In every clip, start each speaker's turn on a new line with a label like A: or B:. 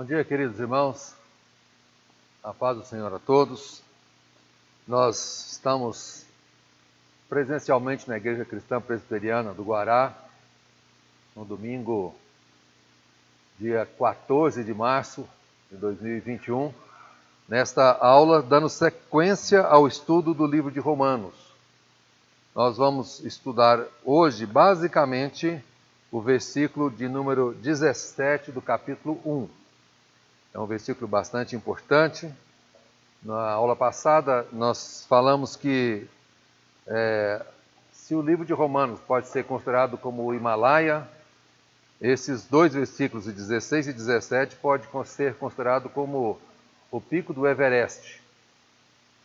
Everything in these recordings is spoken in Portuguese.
A: Bom dia, queridos irmãos. A paz do Senhor a todos. Nós estamos presencialmente na Igreja Cristã Presbiteriana do Guará, no domingo, dia 14 de março de 2021, nesta aula, dando sequência ao estudo do livro de Romanos. Nós vamos estudar hoje, basicamente, o versículo de número 17 do capítulo 1. É um versículo bastante importante. Na aula passada, nós falamos que é, se o livro de Romanos pode ser considerado como o Himalaia, esses dois versículos, 16 e 17, pode ser considerado como o pico do Everest.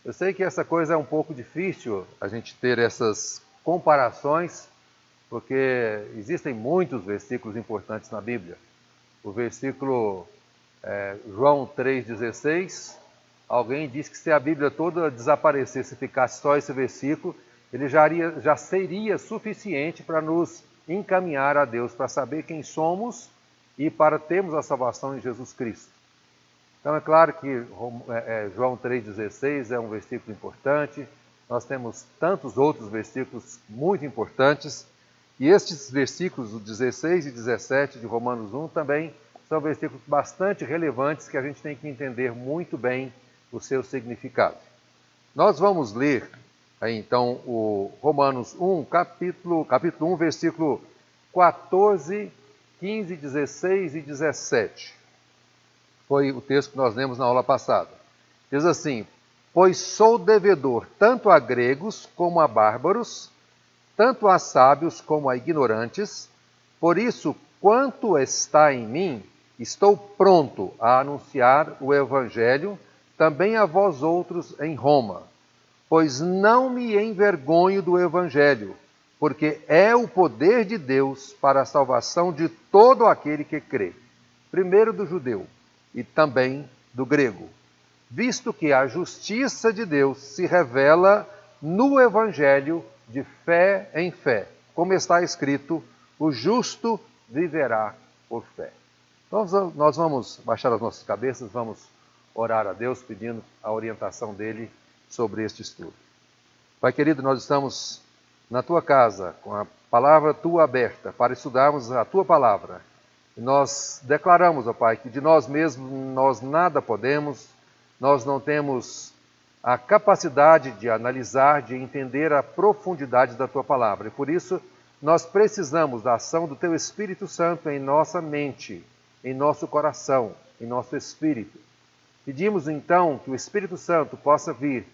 A: Eu sei que essa coisa é um pouco difícil a gente ter essas comparações, porque existem muitos versículos importantes na Bíblia. O versículo é, João 3,16, alguém diz que se a Bíblia toda desaparecesse, ficasse só esse versículo, ele já, iria, já seria suficiente para nos encaminhar a Deus, para saber quem somos e para termos a salvação em Jesus Cristo. Então é claro que é, é, João 3,16 é um versículo importante, nós temos tantos outros versículos muito importantes, e estes versículos, o 16 e 17 de Romanos 1, também são versículos bastante relevantes que a gente tem que entender muito bem o seu significado. Nós vamos ler aí, então o Romanos 1, capítulo, capítulo 1, versículo 14, 15, 16 e 17. Foi o texto que nós lemos na aula passada. Diz assim: Pois sou devedor tanto a gregos como a bárbaros, tanto a sábios como a ignorantes, por isso, quanto está em mim, estou pronto a anunciar o Evangelho também a vós outros em Roma, pois não me envergonho do Evangelho, porque é o poder de Deus para a salvação de todo aquele que crê, primeiro do judeu e também do grego, visto que a justiça de Deus se revela no Evangelho de fé em fé, como está escrito: o justo viverá por fé. Então, nós vamos baixar as nossas cabeças, vamos orar a Deus pedindo a orientação dele sobre este estudo. Pai querido, nós estamos na tua casa com a palavra tua aberta para estudarmos a tua palavra. E nós declaramos, ó Pai, que de nós mesmos nós nada podemos, nós não temos a capacidade de analisar, de entender a profundidade da tua palavra. E por isso nós precisamos da ação do teu Espírito Santo em nossa mente, em nosso coração, em nosso espírito. Pedimos então que o Espírito Santo possa vir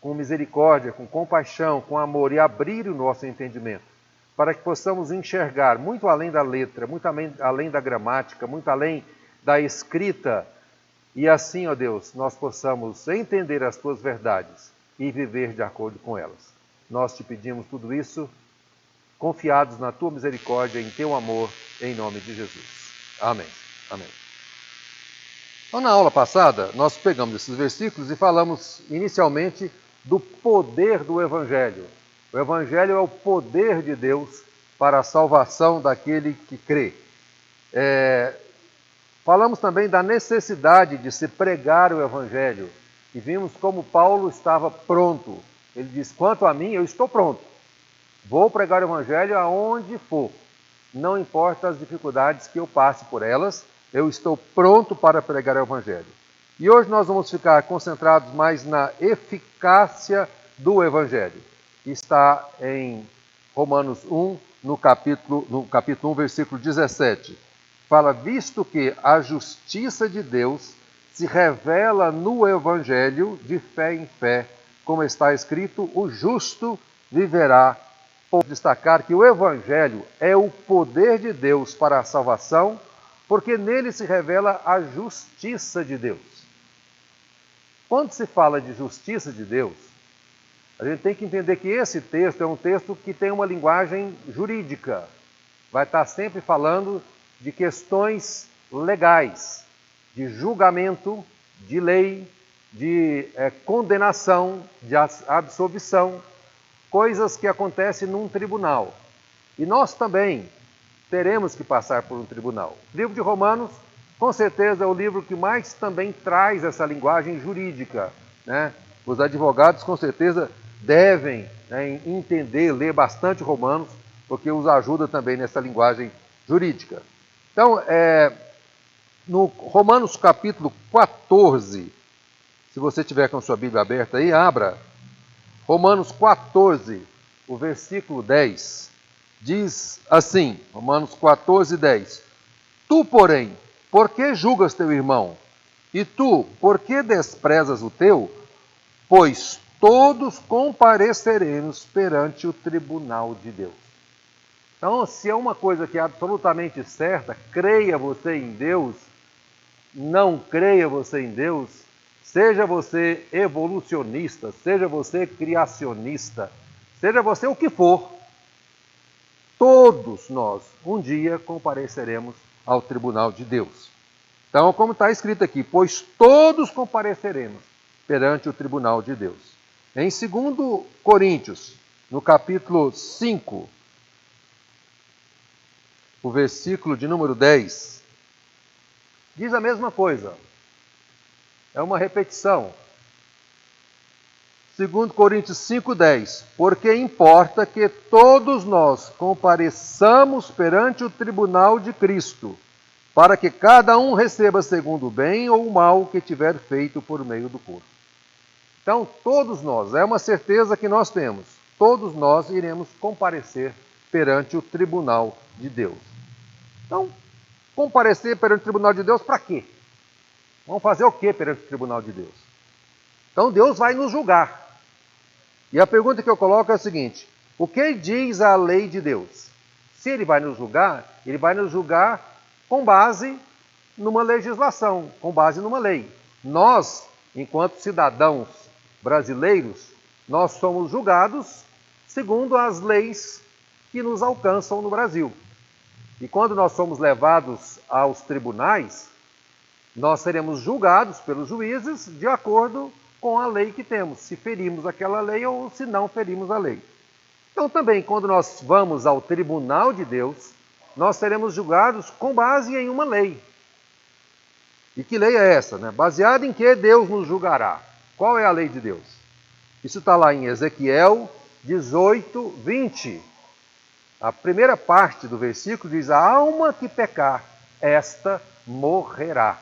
A: com misericórdia, com compaixão, com amor e abrir o nosso entendimento, para que possamos enxergar muito além da letra, muito além da gramática, muito além da escrita e assim, ó Deus, nós possamos entender as tuas verdades e viver de acordo com elas. Nós te pedimos tudo isso, confiados na tua misericórdia, em teu amor, em nome de Jesus. Amém. Amém. Então, na aula passada, nós pegamos esses versículos e falamos inicialmente do poder do Evangelho. O Evangelho é o poder de Deus para a salvação daquele que crê. É, Falamos também da necessidade de se pregar o Evangelho e vimos como Paulo estava pronto. Ele diz: Quanto a mim, eu estou pronto. Vou pregar o Evangelho aonde for. Não importa as dificuldades que eu passe por elas, eu estou pronto para pregar o Evangelho. E hoje nós vamos ficar concentrados mais na eficácia do Evangelho. Está em Romanos 1, no capítulo, no capítulo 1, versículo 17 fala: visto que a justiça de Deus se revela no Evangelho de fé em fé, como está escrito: o justo viverá. Por destacar que o Evangelho é o poder de Deus para a salvação, porque nele se revela a justiça de Deus. Quando se fala de justiça de Deus, a gente tem que entender que esse texto é um texto que tem uma linguagem jurídica. Vai estar sempre falando de questões legais, de julgamento, de lei, de é, condenação, de absolvição, coisas que acontecem num tribunal. E nós também teremos que passar por um tribunal. O livro de Romanos com certeza é o livro que mais também traz essa linguagem jurídica. Né? Os advogados, com certeza, devem né, entender, ler bastante Romanos, porque os ajuda também nessa linguagem jurídica. Então, é, no Romanos capítulo 14, se você tiver com sua Bíblia aberta aí, abra. Romanos 14, o versículo 10, diz assim: Romanos 14, 10. Tu, porém, por que julgas teu irmão? E tu, por que desprezas o teu? Pois todos compareceremos perante o tribunal de Deus. Então, se é uma coisa que é absolutamente certa, creia você em Deus, não creia você em Deus, seja você evolucionista, seja você criacionista, seja você o que for, todos nós um dia compareceremos ao tribunal de Deus. Então, como está escrito aqui, pois todos compareceremos perante o tribunal de Deus. Em 2 Coríntios, no capítulo 5, o versículo de número 10, diz a mesma coisa. É uma repetição. 2 Coríntios 5,10: Porque importa que todos nós compareçamos perante o tribunal de Cristo, para que cada um receba segundo o bem ou o mal que tiver feito por meio do corpo. Então, todos nós, é uma certeza que nós temos, todos nós iremos comparecer perante o tribunal de Deus. Então, comparecer perante o tribunal de Deus para quê? Vamos fazer o que perante o tribunal de Deus? Então, Deus vai nos julgar. E a pergunta que eu coloco é a seguinte: o que diz a lei de Deus? Se ele vai nos julgar, ele vai nos julgar com base numa legislação, com base numa lei. Nós, enquanto cidadãos brasileiros, nós somos julgados segundo as leis que nos alcançam no Brasil. E quando nós somos levados aos tribunais, nós seremos julgados pelos juízes de acordo com a lei que temos, se ferimos aquela lei ou se não ferimos a lei. Então, também, quando nós vamos ao tribunal de Deus, nós seremos julgados com base em uma lei. E que lei é essa? Né? Baseada em que Deus nos julgará? Qual é a lei de Deus? Isso está lá em Ezequiel 18, 20. A primeira parte do versículo diz: A alma que pecar, esta morrerá.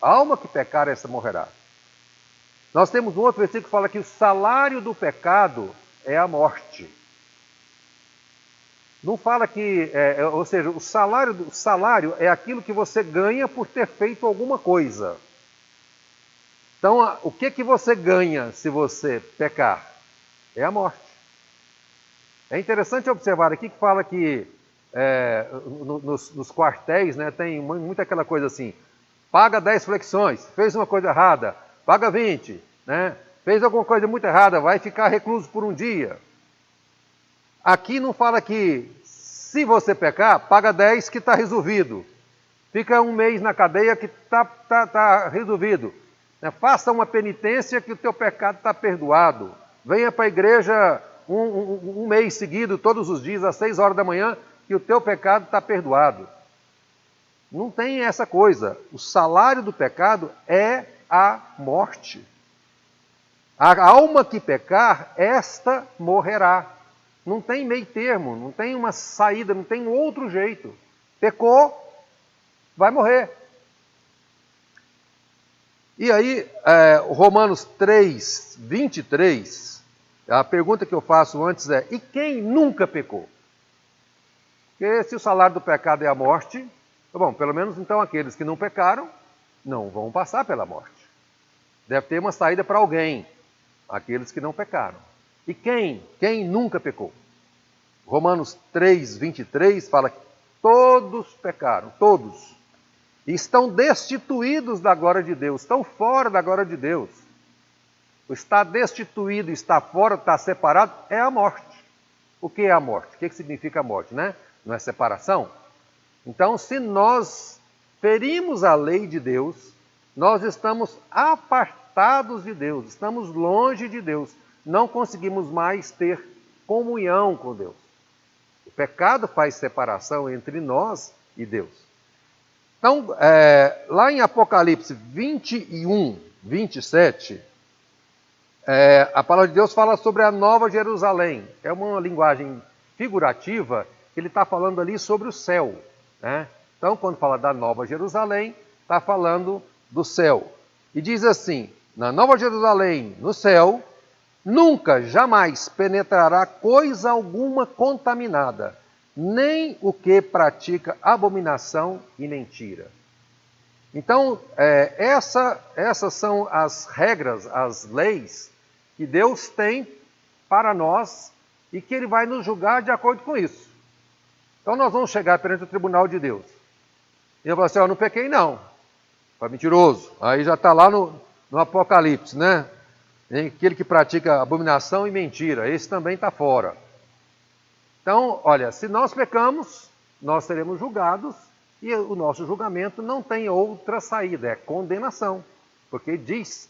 A: A alma que pecar, esta morrerá. Nós temos um outro versículo que fala que o salário do pecado é a morte. Não fala que, é, é, ou seja, o salário, o salário é aquilo que você ganha por ter feito alguma coisa. Então, o que que você ganha se você pecar? É a morte. É interessante observar aqui que fala que é, nos, nos, quartéis né, tem muita aquela coisa assim: paga 10 flexões, fez uma coisa errada, paga 20, né? fez alguma coisa muito errada, vai ficar recluso por um dia. Aqui não fala que se você pecar, paga 10 que está resolvido. Fica um mês na cadeia que está tá, tá resolvido. Né? Faça uma penitência que o teu pecado está perdoado. Venha para a igreja um, um, um, mês seguido, todos os dias, às seis horas da manhã, que o teu pecado está perdoado. Não tem essa coisa. O salário do pecado é a morte. A alma que pecar, esta morrerá. Não tem meio termo, não tem uma saída, não tem outro jeito. Pecou, vai morrer. E aí, é, Romanos 3, 23, a pergunta que eu faço antes é: e quem nunca pecou? Porque se o salário do pecado é a morte, tá bom, pelo menos então aqueles que não pecaram não vão passar pela morte. Deve ter uma saída para alguém aqueles que não pecaram. E quem? Quem nunca pecou? Romanos 3, 23 fala que todos pecaram, todos. E estão destituídos da glória de Deus, estão fora da glória de Deus. O estar destituído, estar fora, estar separado é a morte. O que é a morte? O que significa a morte, né? Não é separação? Então, se nós ferimos a lei de Deus, nós estamos apartados de Deus, estamos longe de Deus, não conseguimos mais ter comunhão com Deus. O pecado faz separação entre nós e Deus. Então, é, lá em Apocalipse 21, 27, é, a palavra de Deus fala sobre a Nova Jerusalém. É uma linguagem figurativa, ele está falando ali sobre o céu. Né? Então, quando fala da Nova Jerusalém, está falando do céu. E diz assim: na Nova Jerusalém, no céu, nunca, jamais penetrará coisa alguma contaminada, nem o que pratica abominação e mentira. Então, é, essa, essas são as regras, as leis que Deus tem para nós e que Ele vai nos julgar de acordo com isso. Então, nós vamos chegar perante o tribunal de Deus. E eu vou assim: Eu não pequei, não. Foi mentiroso. Aí já está lá no, no Apocalipse, né? Aquele que pratica abominação e mentira, esse também está fora. Então, olha, se nós pecamos, nós seremos julgados e o nosso julgamento não tem outra saída, é condenação. Porque diz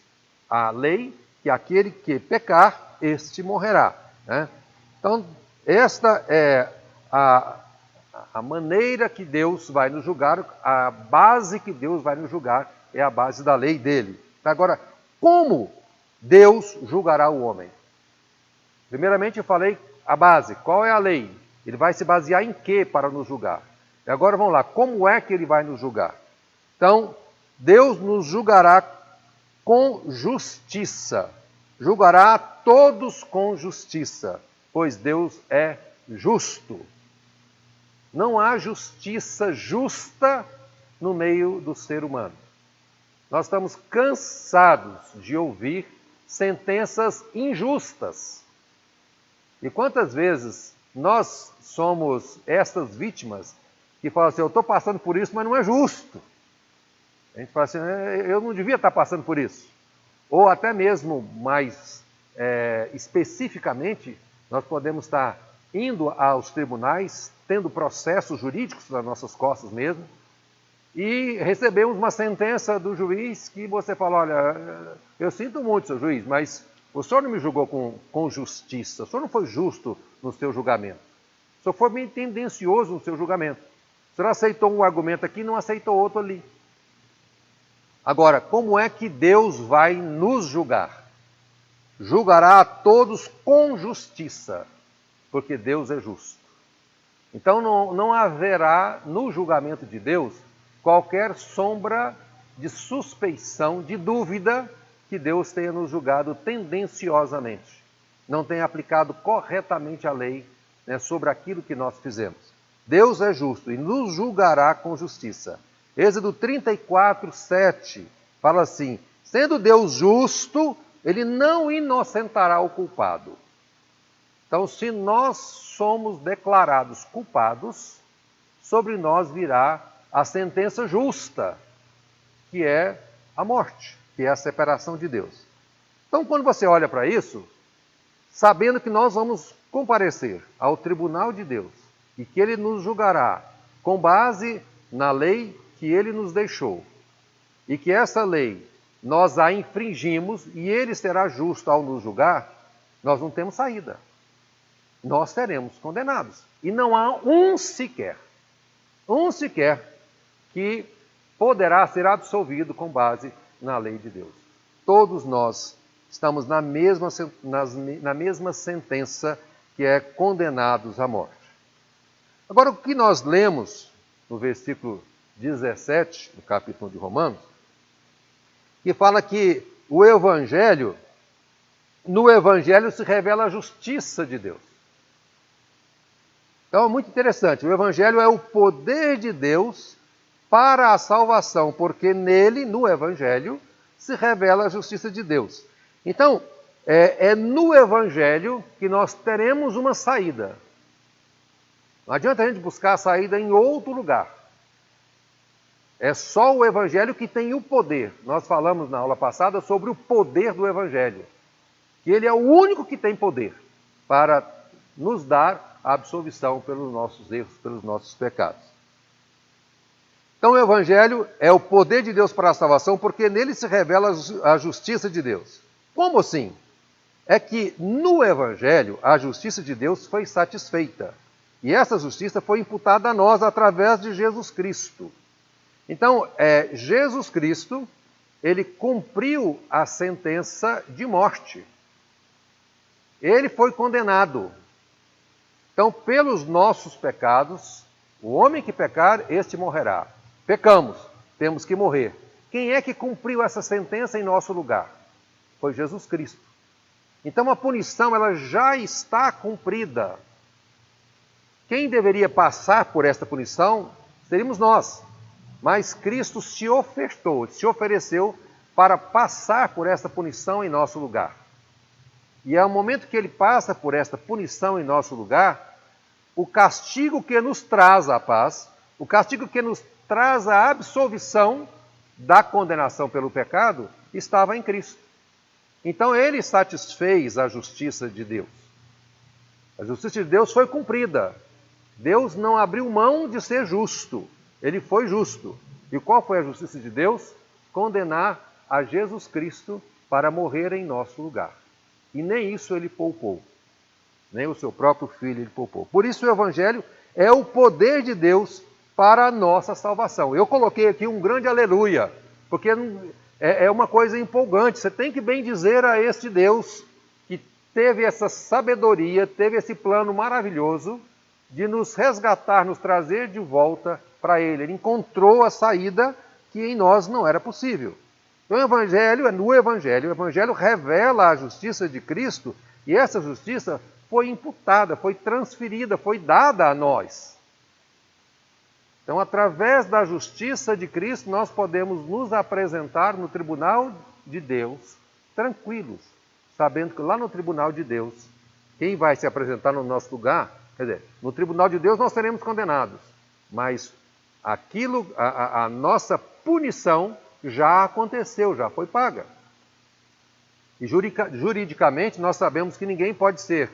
A: a lei que aquele que pecar, este morrerá. Né? Então, esta é a, a maneira que Deus vai nos julgar, a base que Deus vai nos julgar é a base da lei dele. Agora, como Deus julgará o homem? Primeiramente, eu falei a base. Qual é a lei? Ele vai se basear em quê para nos julgar? E agora vamos lá, como é que ele vai nos julgar? Então, Deus nos julgará com justiça. Julgará todos com justiça, pois Deus é justo. Não há justiça justa no meio do ser humano. Nós estamos cansados de ouvir sentenças injustas. E quantas vezes nós somos estas vítimas que falam assim: eu estou passando por isso, mas não é justo. A gente fala assim: é, eu não devia estar passando por isso. Ou até mesmo mais é, especificamente, nós podemos estar indo aos tribunais, tendo processos jurídicos nas nossas costas mesmo, e recebemos uma sentença do juiz que você fala: olha, eu sinto muito, seu juiz, mas o senhor não me julgou com, com justiça, o senhor não foi justo no seu julgamento, o senhor foi tendencioso no seu julgamento. O senhor aceitou um argumento aqui e não aceitou outro ali. Agora, como é que Deus vai nos julgar? Julgará a todos com justiça, porque Deus é justo. Então não, não haverá no julgamento de Deus qualquer sombra de suspeição, de dúvida que Deus tenha nos julgado tendenciosamente, não tenha aplicado corretamente a lei né, sobre aquilo que nós fizemos. Deus é justo e nos julgará com justiça. Êxodo 34, 7 fala assim: sendo Deus justo, ele não inocentará o culpado. Então, se nós somos declarados culpados, sobre nós virá a sentença justa, que é a morte, que é a separação de Deus. Então, quando você olha para isso, sabendo que nós vamos comparecer ao tribunal de Deus e que ele nos julgará com base na lei que ele nos deixou, e que essa lei nós a infringimos e ele será justo ao nos julgar, nós não temos saída. Nós seremos condenados. E não há um sequer, um sequer que poderá ser absolvido com base na lei de Deus. Todos nós estamos na mesma, na mesma sentença que é condenados à morte. Agora, o que nós lemos no versículo 17, do capítulo de Romanos, que fala que o Evangelho, no Evangelho se revela a justiça de Deus. Então é muito interessante, o Evangelho é o poder de Deus para a salvação, porque nele, no Evangelho, se revela a justiça de Deus. Então, é, é no Evangelho que nós teremos uma saída. Não adianta a gente buscar a saída em outro lugar. É só o Evangelho que tem o poder. Nós falamos na aula passada sobre o poder do Evangelho. Que ele é o único que tem poder para nos dar a absolvição pelos nossos erros, pelos nossos pecados. Então, o Evangelho é o poder de Deus para a salvação, porque nele se revela a justiça de Deus. Como assim? É que no Evangelho a justiça de Deus foi satisfeita. E essa justiça foi imputada a nós através de Jesus Cristo. Então, é, Jesus Cristo, ele cumpriu a sentença de morte. Ele foi condenado. Então, pelos nossos pecados, o homem que pecar, este morrerá. Pecamos, temos que morrer. Quem é que cumpriu essa sentença em nosso lugar? Foi Jesus Cristo. Então a punição ela já está cumprida. Quem deveria passar por esta punição seríamos nós. Mas Cristo se ofertou, se ofereceu para passar por esta punição em nosso lugar. E é o momento que ele passa por esta punição em nosso lugar, o castigo que nos traz a paz, o castigo que nos traz a absolvição da condenação pelo pecado, estava em Cristo. Então ele satisfez a justiça de Deus. A justiça de Deus foi cumprida. Deus não abriu mão de ser justo. Ele foi justo. E qual foi a justiça de Deus? Condenar a Jesus Cristo para morrer em nosso lugar. E nem isso ele poupou. Nem o seu próprio filho ele poupou. Por isso o Evangelho é o poder de Deus para a nossa salvação. Eu coloquei aqui um grande aleluia, porque é, é uma coisa empolgante. Você tem que bem dizer a este Deus que teve essa sabedoria, teve esse plano maravilhoso de nos resgatar, nos trazer de volta para Ele. Ele encontrou a saída que em nós não era possível. Então, o Evangelho, é no Evangelho, o Evangelho revela a justiça de Cristo e essa justiça foi imputada, foi transferida, foi dada a nós. Então, através da justiça de Cristo, nós podemos nos apresentar no tribunal de Deus tranquilos, sabendo que lá no tribunal de Deus, quem vai se apresentar no nosso lugar, quer dizer, no tribunal de Deus nós seremos condenados, mas aquilo, a, a, a nossa punição já aconteceu, já foi paga. E juridicamente nós sabemos que ninguém pode ser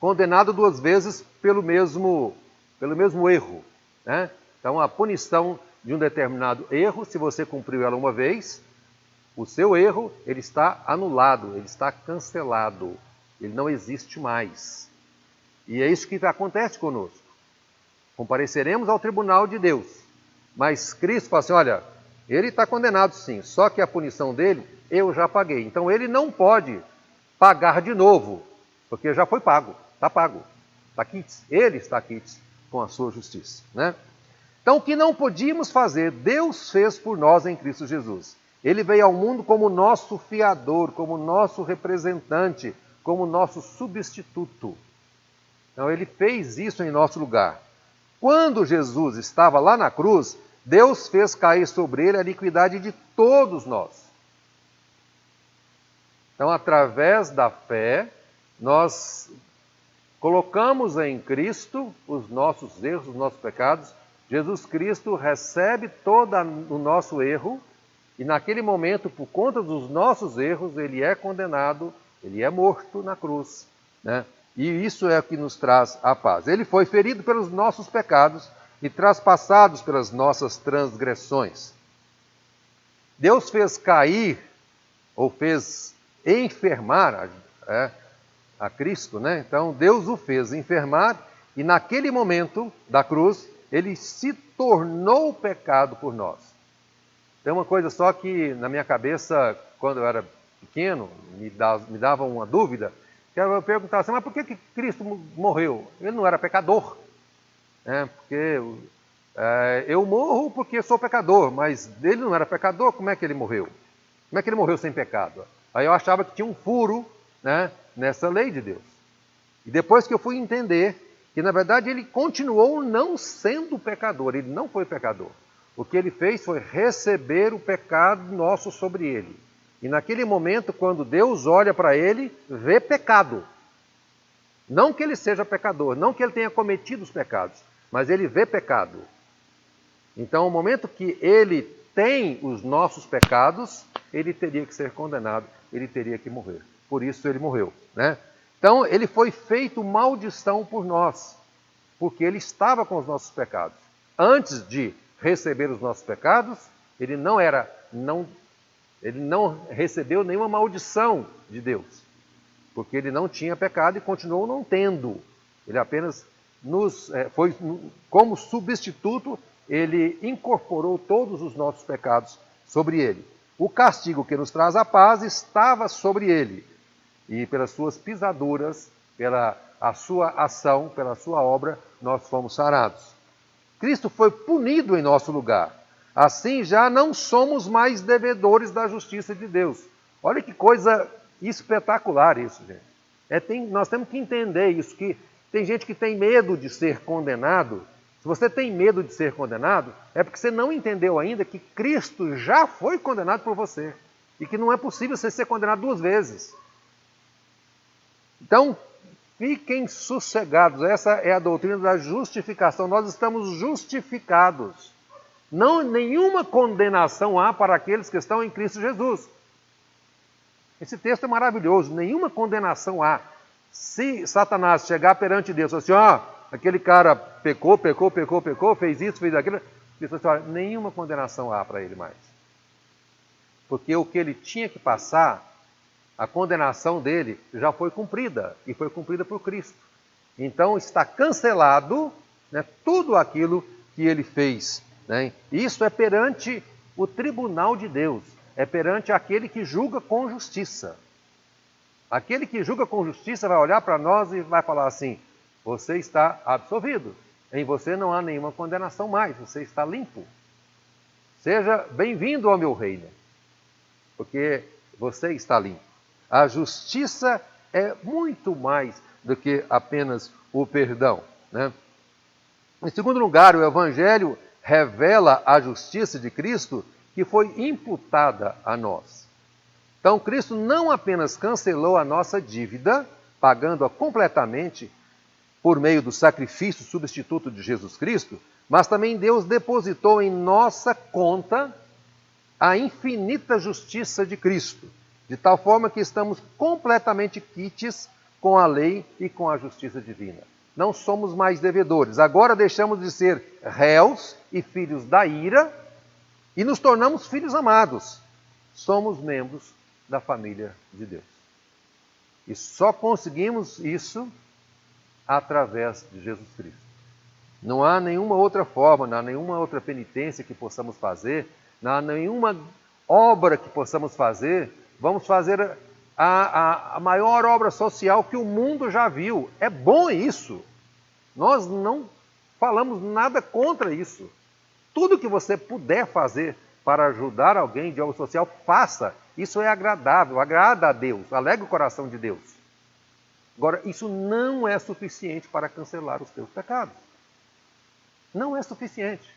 A: condenado duas vezes pelo mesmo, pelo mesmo erro. Né? Então, a punição de um determinado erro, se você cumpriu ela uma vez, o seu erro ele está anulado, ele está cancelado, ele não existe mais. E é isso que acontece conosco. Compareceremos ao tribunal de Deus, mas Cristo fala assim: olha, ele está condenado sim, só que a punição dele eu já paguei. Então ele não pode pagar de novo, porque já foi pago, está pago, está quites. Ele está quites com a sua justiça, né? Então, o que não podíamos fazer, Deus fez por nós em Cristo Jesus. Ele veio ao mundo como nosso fiador, como nosso representante, como nosso substituto. Então, ele fez isso em nosso lugar. Quando Jesus estava lá na cruz, Deus fez cair sobre ele a iniquidade de todos nós. Então, através da fé, nós colocamos em Cristo os nossos erros, os nossos pecados, Jesus Cristo recebe todo o nosso erro e naquele momento, por conta dos nossos erros, ele é condenado, ele é morto na cruz. Né? E isso é o que nos traz a paz. Ele foi ferido pelos nossos pecados e traspassados pelas nossas transgressões. Deus fez cair, ou fez enfermar a, é, a Cristo, né? Então Deus o fez enfermar e naquele momento da cruz ele se tornou pecado por nós. Tem uma coisa só que na minha cabeça, quando eu era pequeno, me, dava, me dava uma dúvida, que eu perguntava assim, mas por que, que Cristo morreu? Ele não era pecador. É, porque é, eu morro porque sou pecador, mas ele não era pecador, como é que ele morreu? Como é que ele morreu sem pecado? Aí eu achava que tinha um furo né, nessa lei de Deus. E depois que eu fui entender que na verdade ele continuou não sendo pecador, ele não foi pecador. O que ele fez foi receber o pecado nosso sobre ele. E naquele momento, quando Deus olha para ele, vê pecado. Não que ele seja pecador, não que ele tenha cometido os pecados, mas ele vê pecado. Então, o momento que ele tem os nossos pecados, ele teria que ser condenado, ele teria que morrer. Por isso ele morreu, né? Então, ele foi feito maldição por nós, porque ele estava com os nossos pecados. Antes de receber os nossos pecados, ele não era, não, ele não recebeu nenhuma maldição de Deus, porque ele não tinha pecado e continuou não tendo. Ele apenas nos é, foi como substituto, ele incorporou todos os nossos pecados sobre ele. O castigo que nos traz a paz estava sobre ele, e pelas suas pisaduras, pela a sua ação, pela sua obra, nós fomos sarados. Cristo foi punido em nosso lugar. Assim já não somos mais devedores da justiça de Deus. Olha que coisa espetacular isso, gente. É, tem, nós temos que entender isso, que tem gente que tem medo de ser condenado. Se você tem medo de ser condenado, é porque você não entendeu ainda que Cristo já foi condenado por você. E que não é possível você ser condenado duas vezes. Então, fiquem sossegados. Essa é a doutrina da justificação. Nós estamos justificados. Não nenhuma condenação há para aqueles que estão em Cristo Jesus. Esse texto é maravilhoso. Nenhuma condenação há. Se Satanás chegar perante Deus, assim, ó, aquele cara pecou, pecou, pecou, pecou, fez isso, fez aquilo, Deus assim, olha, nenhuma condenação há para ele mais. Porque o que ele tinha que passar, a condenação dele já foi cumprida e foi cumprida por Cristo. Então está cancelado né, tudo aquilo que ele fez. Né? Isso é perante o tribunal de Deus é perante aquele que julga com justiça. Aquele que julga com justiça vai olhar para nós e vai falar assim: você está absolvido, em você não há nenhuma condenação mais, você está limpo. Seja bem-vindo ao meu reino, porque você está limpo. A justiça é muito mais do que apenas o perdão. Né? Em segundo lugar, o Evangelho revela a justiça de Cristo que foi imputada a nós. Então, Cristo não apenas cancelou a nossa dívida, pagando-a completamente por meio do sacrifício substituto de Jesus Cristo, mas também Deus depositou em nossa conta a infinita justiça de Cristo, de tal forma que estamos completamente quites com a lei e com a justiça divina. Não somos mais devedores, agora deixamos de ser réus e filhos da ira e nos tornamos filhos amados. Somos membros da família de Deus. E só conseguimos isso através de Jesus Cristo. Não há nenhuma outra forma, não há nenhuma outra penitência que possamos fazer, não há nenhuma obra que possamos fazer. Vamos fazer a, a, a maior obra social que o mundo já viu. É bom isso. Nós não falamos nada contra isso. Tudo que você puder fazer para ajudar alguém de algo social, faça. Isso é agradável, agrada a Deus, alegra o coração de Deus. Agora, isso não é suficiente para cancelar os teus pecados. Não é suficiente.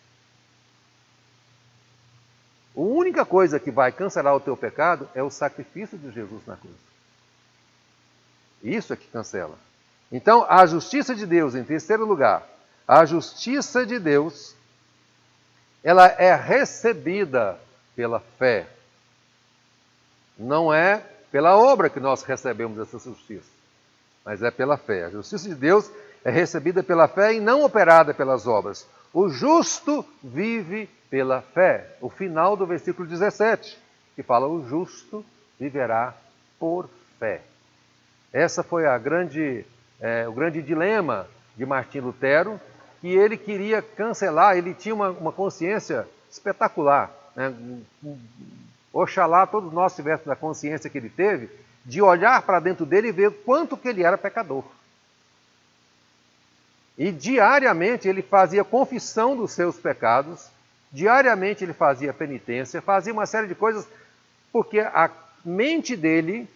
A: A única coisa que vai cancelar o teu pecado é o sacrifício de Jesus na cruz. Isso é que cancela. Então, a justiça de Deus, em terceiro lugar, a justiça de Deus ela é recebida pela fé. Não é pela obra que nós recebemos essa justiça, mas é pela fé. A justiça de Deus é recebida pela fé e não operada pelas obras. O justo vive pela fé. O final do versículo 17, que fala: o justo viverá por fé. Essa foi a grande, é, o grande dilema de Martim Lutero que ele queria cancelar, ele tinha uma, uma consciência espetacular. Né? Oxalá todos nós tivéssemos a consciência que ele teve de olhar para dentro dele e ver quanto que ele era pecador. E diariamente ele fazia confissão dos seus pecados, diariamente ele fazia penitência, fazia uma série de coisas, porque a mente dele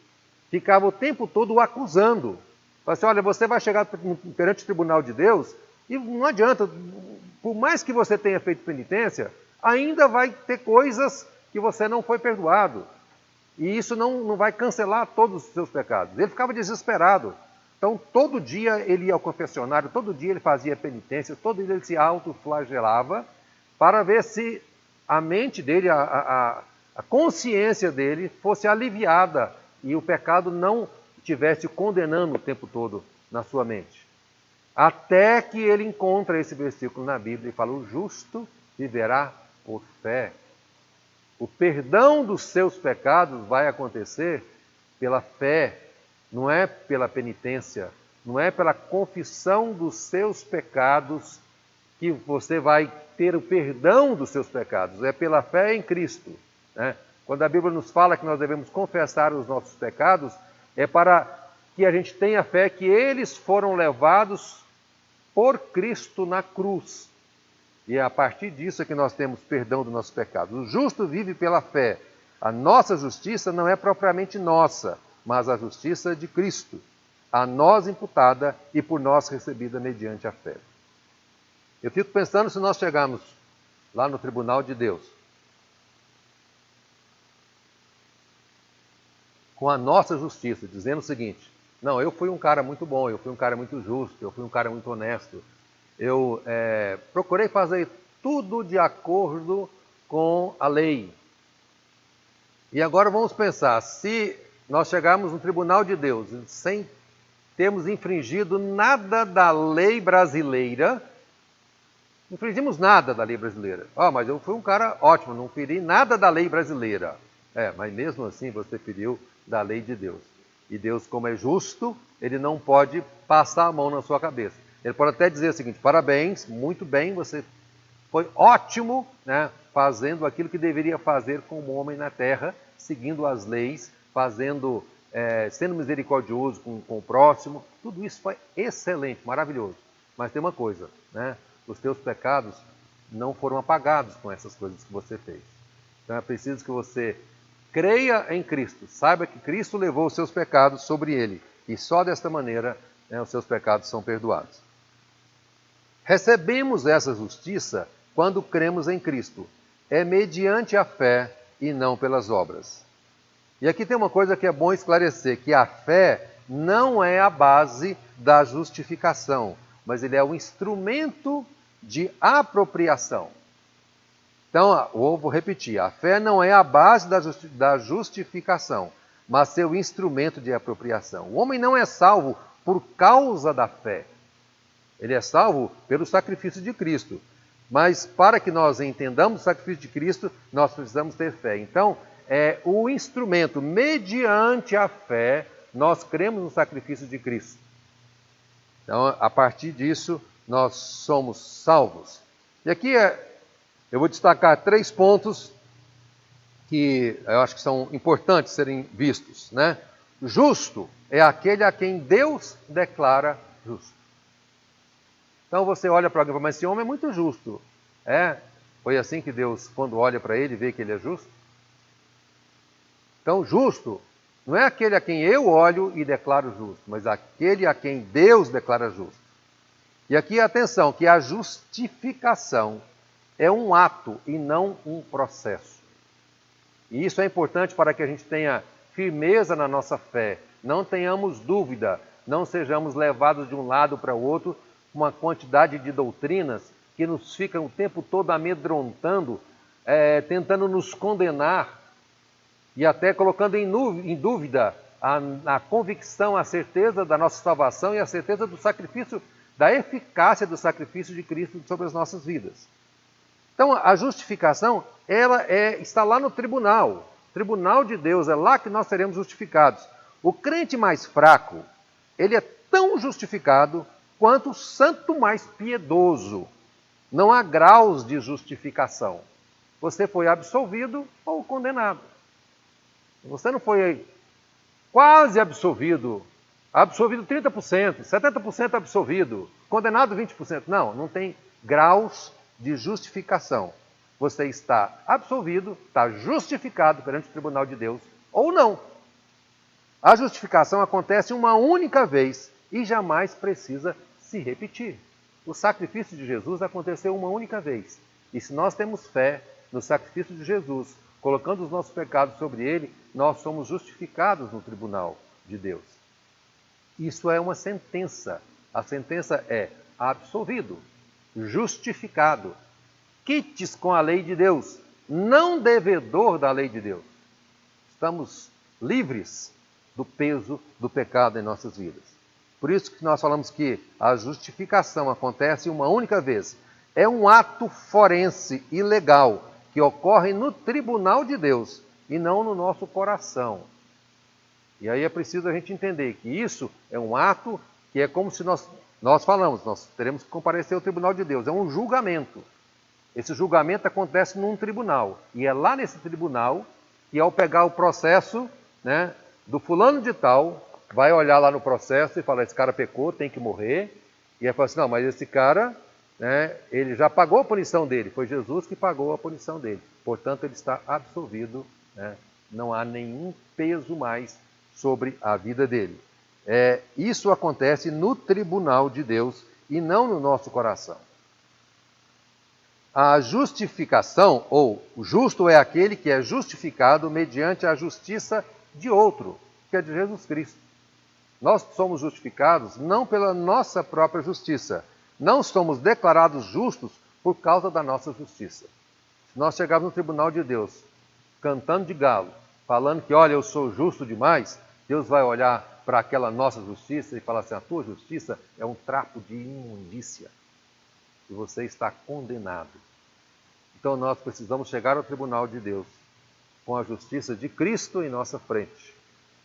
A: ficava o tempo todo o acusando. Falava assim, olha, você vai chegar perante o tribunal de Deus e não adianta, por mais que você tenha feito penitência, ainda vai ter coisas que você não foi perdoado. E isso não, não vai cancelar todos os seus pecados. Ele ficava desesperado. Então, todo dia ele ia ao confessionário, todo dia ele fazia penitência, todo dia ele se autoflagelava para ver se a mente dele, a, a, a consciência dele fosse aliviada e o pecado não estivesse condenando o tempo todo na sua mente. Até que ele encontra esse versículo na Bíblia e fala: O justo viverá por fé. O perdão dos seus pecados vai acontecer pela fé, não é pela penitência, não é pela confissão dos seus pecados que você vai ter o perdão dos seus pecados, é pela fé em Cristo. Né? Quando a Bíblia nos fala que nós devemos confessar os nossos pecados, é para que a gente tenha fé que eles foram levados por Cristo na cruz. E é a partir disso é que nós temos perdão dos nossos pecados. O justo vive pela fé. A nossa justiça não é propriamente nossa, mas a justiça de Cristo, a nós imputada e por nós recebida mediante a fé. Eu fico pensando se nós chegarmos lá no tribunal de Deus com a nossa justiça, dizendo o seguinte: não, eu fui um cara muito bom, eu fui um cara muito justo, eu fui um cara muito honesto, eu é, procurei fazer tudo de acordo com a lei. E agora vamos pensar: se nós chegarmos no tribunal de Deus sem termos infringido nada da lei brasileira, infringimos nada da lei brasileira. Ah, oh, mas eu fui um cara ótimo, não feri nada da lei brasileira. É, mas mesmo assim você feriu da lei de Deus. E Deus, como é justo, ele não pode passar a mão na sua cabeça. Ele pode até dizer o seguinte: parabéns, muito bem, você foi ótimo, né, fazendo aquilo que deveria fazer como homem na terra, seguindo as leis, fazendo, é, sendo misericordioso com, com o próximo. Tudo isso foi excelente, maravilhoso. Mas tem uma coisa, né? Os teus pecados não foram apagados com essas coisas que você fez. Então é preciso que você creia em Cristo, saiba que Cristo levou os seus pecados sobre ele e só desta maneira né, os seus pecados são perdoados. Recebemos essa justiça quando cremos em Cristo. É mediante a fé e não pelas obras. E aqui tem uma coisa que é bom esclarecer: que a fé não é a base da justificação, mas ele é o instrumento de apropriação. Então, vou repetir: a fé não é a base da justificação, mas seu instrumento de apropriação. O homem não é salvo por causa da fé. Ele é salvo pelo sacrifício de Cristo. Mas para que nós entendamos o sacrifício de Cristo, nós precisamos ter fé. Então, é o instrumento, mediante a fé, nós cremos no sacrifício de Cristo. Então, a partir disso, nós somos salvos. E aqui é eu vou destacar três pontos que eu acho que são importantes serem vistos. Né? Justo é aquele a quem Deus declara justo. Então você olha para alguém e fala, mas esse homem é muito justo. É? Foi assim que Deus, quando olha para ele, vê que ele é justo? Então, justo não é aquele a quem eu olho e declaro justo, mas aquele a quem Deus declara justo. E aqui atenção, que a justificação é um ato e não um processo. E isso é importante para que a gente tenha firmeza na nossa fé, não tenhamos dúvida, não sejamos levados de um lado para o outro uma quantidade de doutrinas que nos ficam o tempo todo amedrontando, é, tentando nos condenar e até colocando em, em dúvida a, a convicção, a certeza da nossa salvação e a certeza do sacrifício, da eficácia do sacrifício de Cristo sobre as nossas vidas. Então, a justificação, ela é, está lá no tribunal, tribunal de Deus, é lá que nós seremos justificados. O crente mais fraco, ele é tão justificado quanto santo mais piedoso. Não há graus de justificação. Você foi absolvido ou condenado. Você não foi quase absolvido, absolvido 30%, 70% absolvido, condenado 20%. Não, não tem graus de justificação. Você está absolvido, está justificado perante o tribunal de Deus ou não. A justificação acontece uma única vez e jamais precisa se repetir. O sacrifício de Jesus aconteceu uma única vez. E se nós temos fé no sacrifício de Jesus, colocando os nossos pecados sobre ele, nós somos justificados no tribunal de Deus. Isso é uma sentença. A sentença é absolvido justificado, quites com a lei de Deus, não devedor da lei de Deus. Estamos livres do peso do pecado em nossas vidas. Por isso que nós falamos que a justificação acontece uma única vez. É um ato forense e legal que ocorre no tribunal de Deus e não no nosso coração. E aí é preciso a gente entender que isso é um ato que é como se nós nós falamos, nós teremos que comparecer ao tribunal de Deus. É um julgamento. Esse julgamento acontece num tribunal. E é lá nesse tribunal que, ao pegar o processo né, do fulano de tal, vai olhar lá no processo e falar: esse cara pecou, tem que morrer. E aí fala assim: não, mas esse cara, né, ele já pagou a punição dele. Foi Jesus que pagou a punição dele. Portanto, ele está absolvido. Né, não há nenhum peso mais sobre a vida dele. É, isso acontece no tribunal de Deus e não no nosso coração. A justificação, ou o justo é aquele que é justificado mediante a justiça de outro, que é de Jesus Cristo. Nós somos justificados não pela nossa própria justiça, não somos declarados justos por causa da nossa justiça. Se nós chegarmos no tribunal de Deus, cantando de galo, falando que, olha, eu sou justo demais, Deus vai olhar para aquela nossa justiça e falar assim: a tua justiça é um trapo de imundícia e você está condenado. Então nós precisamos chegar ao tribunal de Deus com a justiça de Cristo em nossa frente,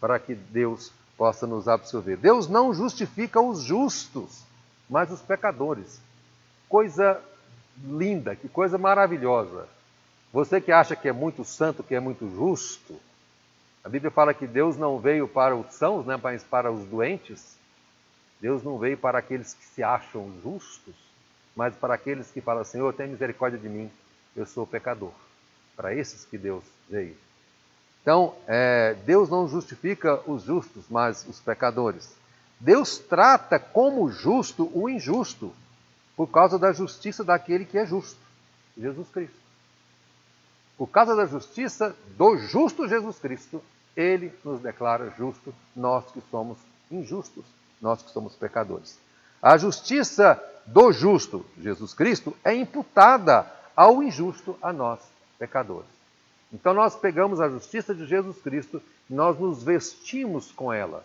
A: para que Deus possa nos absolver. Deus não justifica os justos, mas os pecadores. Coisa linda, que coisa maravilhosa. Você que acha que é muito santo, que é muito justo, a Bíblia fala que Deus não veio para os sãos, né, mas para os doentes. Deus não veio para aqueles que se acham justos, mas para aqueles que falam, Senhor, tem misericórdia de mim, eu sou pecador. Para esses que Deus veio. Então, é, Deus não justifica os justos, mas os pecadores. Deus trata como justo o injusto, por causa da justiça daquele que é justo, Jesus Cristo. Por causa da justiça do justo Jesus Cristo, ele nos declara justo, nós que somos injustos, nós que somos pecadores. A justiça do justo, Jesus Cristo, é imputada ao injusto, a nós, pecadores. Então nós pegamos a justiça de Jesus Cristo, nós nos vestimos com ela.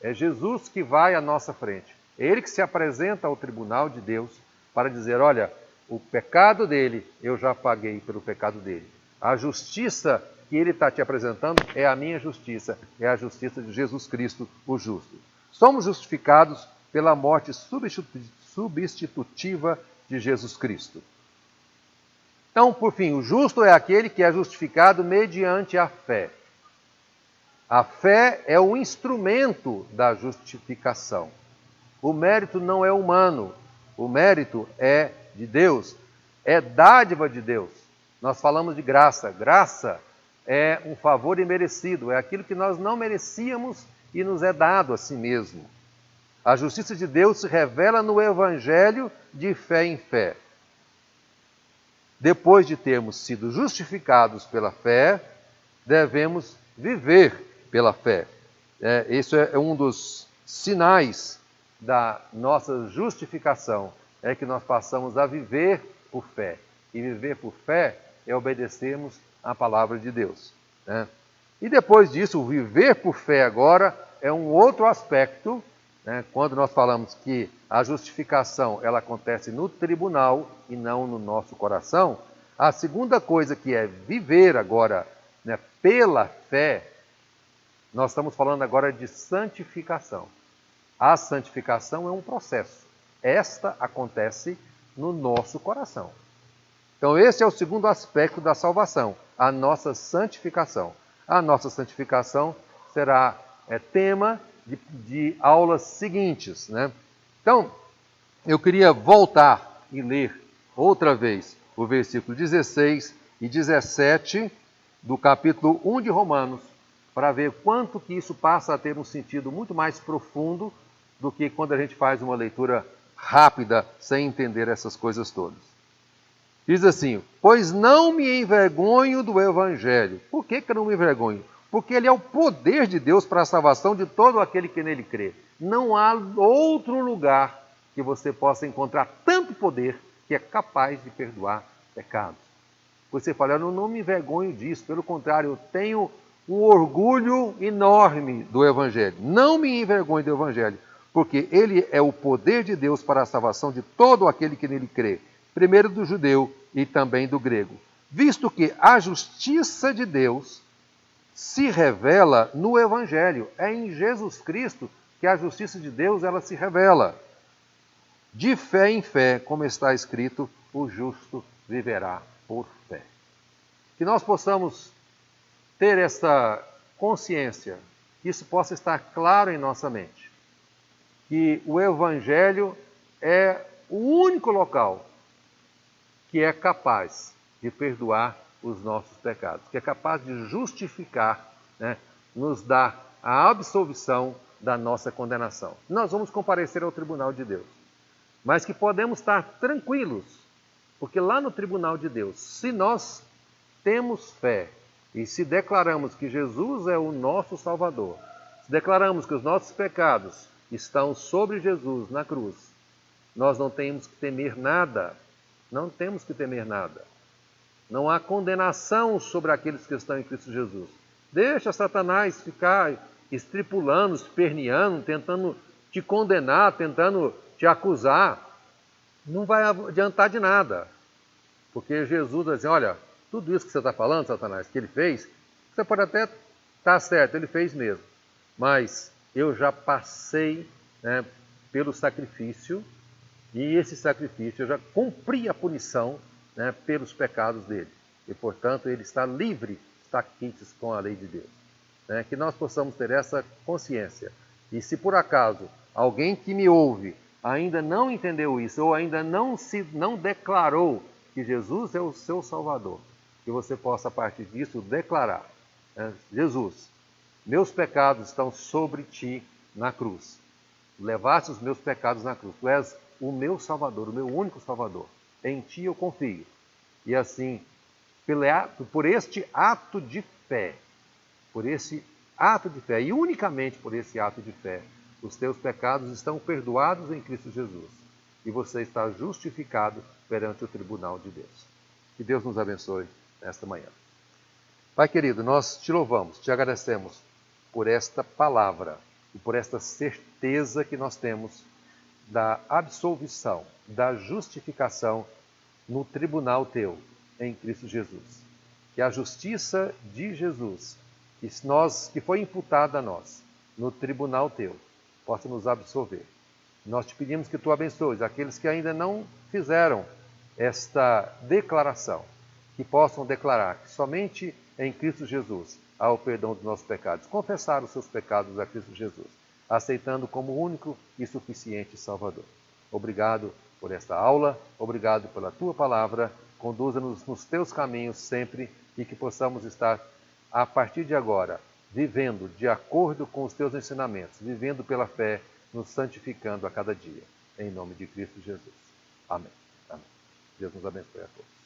A: É Jesus que vai à nossa frente. É ele que se apresenta ao tribunal de Deus para dizer: olha, o pecado dele eu já paguei pelo pecado dele. A justiça que ele está te apresentando é a minha justiça, é a justiça de Jesus Cristo, o justo. Somos justificados pela morte substitutiva de Jesus Cristo. Então, por fim, o justo é aquele que é justificado mediante a fé. A fé é o instrumento da justificação. O mérito não é humano, o mérito é de Deus, é dádiva de Deus. Nós falamos de graça. Graça é um favor imerecido, é aquilo que nós não merecíamos e nos é dado a si mesmo. A justiça de Deus se revela no Evangelho de fé em fé. Depois de termos sido justificados pela fé, devemos viver pela fé. É, esse é um dos sinais da nossa justificação, é que nós passamos a viver por fé. E viver por fé é obedecermos à palavra de Deus. Né? E depois disso, viver por fé agora é um outro aspecto, né? quando nós falamos que a justificação ela acontece no tribunal e não no nosso coração. A segunda coisa que é viver agora né, pela fé, nós estamos falando agora de santificação. A santificação é um processo. Esta acontece no nosso coração. Então, esse é o segundo aspecto da salvação, a nossa santificação. A nossa santificação será é, tema de, de aulas seguintes. Né? Então, eu queria voltar e ler outra vez o versículo 16 e 17 do capítulo 1 de Romanos, para ver quanto que isso passa a ter um sentido muito mais profundo do que quando a gente faz uma leitura rápida sem entender essas coisas todas. Diz assim: Pois não me envergonho do Evangelho. Por que, que eu não me envergonho? Porque ele é o poder de Deus para a salvação de todo aquele que nele crê. Não há outro lugar que você possa encontrar tanto poder que é capaz de perdoar pecados. Você fala, eu não me envergonho disso, pelo contrário, eu tenho um orgulho enorme do Evangelho. Não me envergonho do Evangelho, porque ele é o poder de Deus para a salvação de todo aquele que nele crê primeiro do judeu e também do grego, visto que a justiça de Deus se revela no evangelho, é em Jesus Cristo que a justiça de Deus ela se revela. de fé em fé, como está escrito, o justo viverá por fé. Que nós possamos ter essa consciência, que isso possa estar claro em nossa mente, que o Evangelho é o único local que é capaz de perdoar os nossos pecados, que é capaz de justificar, né, nos dar a absolvição da nossa condenação. Nós vamos comparecer ao tribunal de Deus, mas que podemos estar tranquilos, porque lá no tribunal de Deus, se nós temos fé e se declaramos que Jesus é o nosso Salvador, se declaramos que os nossos pecados estão sobre Jesus na cruz, nós não temos que temer nada, não temos que temer nada. Não há condenação sobre aqueles que estão em Cristo Jesus. Deixa Satanás ficar estripulando, esperneando, tentando te condenar, tentando te acusar, não vai adiantar de nada. Porque Jesus vai dizer: olha, tudo isso que você está falando, Satanás, que ele fez, você pode até estar tá certo, ele fez mesmo. Mas eu já passei né, pelo sacrifício e esse sacrifício eu já cumpri a punição né, pelos pecados dele. E, portanto, ele está livre, está quites com a lei de Deus né, que nós possamos ter essa consciência. E se por acaso alguém que me ouve ainda não entendeu isso, ou ainda não se não declarou que Jesus é o seu Salvador, que você possa, a partir disso, declarar: né, Jesus, meus pecados estão sobre ti na cruz. Levaste os meus pecados na cruz. Tu és o meu Salvador, o meu único Salvador. Em ti eu confio. E assim, por este ato de fé, por esse ato de fé, e unicamente por esse ato de fé, os teus pecados estão perdoados em Cristo Jesus e você está justificado perante o tribunal de Deus. Que Deus nos abençoe nesta manhã. Pai querido, nós te louvamos, te agradecemos por esta palavra e por esta certeza que nós temos da absolvição, da justificação no tribunal teu em Cristo Jesus. Que a justiça de Jesus que, nós, que foi imputada a nós no tribunal teu, possa nos absolver. Nós te pedimos que tu abençoes aqueles que ainda não fizeram esta declaração, que possam declarar que somente em Cristo Jesus há o perdão dos nossos pecados, confessar os seus pecados a Cristo Jesus, aceitando como único e suficiente Salvador. Obrigado por esta aula, obrigado pela tua palavra, conduza-nos nos teus caminhos sempre e que possamos estar a partir de agora, vivendo de acordo com os teus ensinamentos, vivendo pela fé, nos santificando a cada dia. Em nome de Cristo Jesus. Amém. Amém. Deus nos abençoe a todos.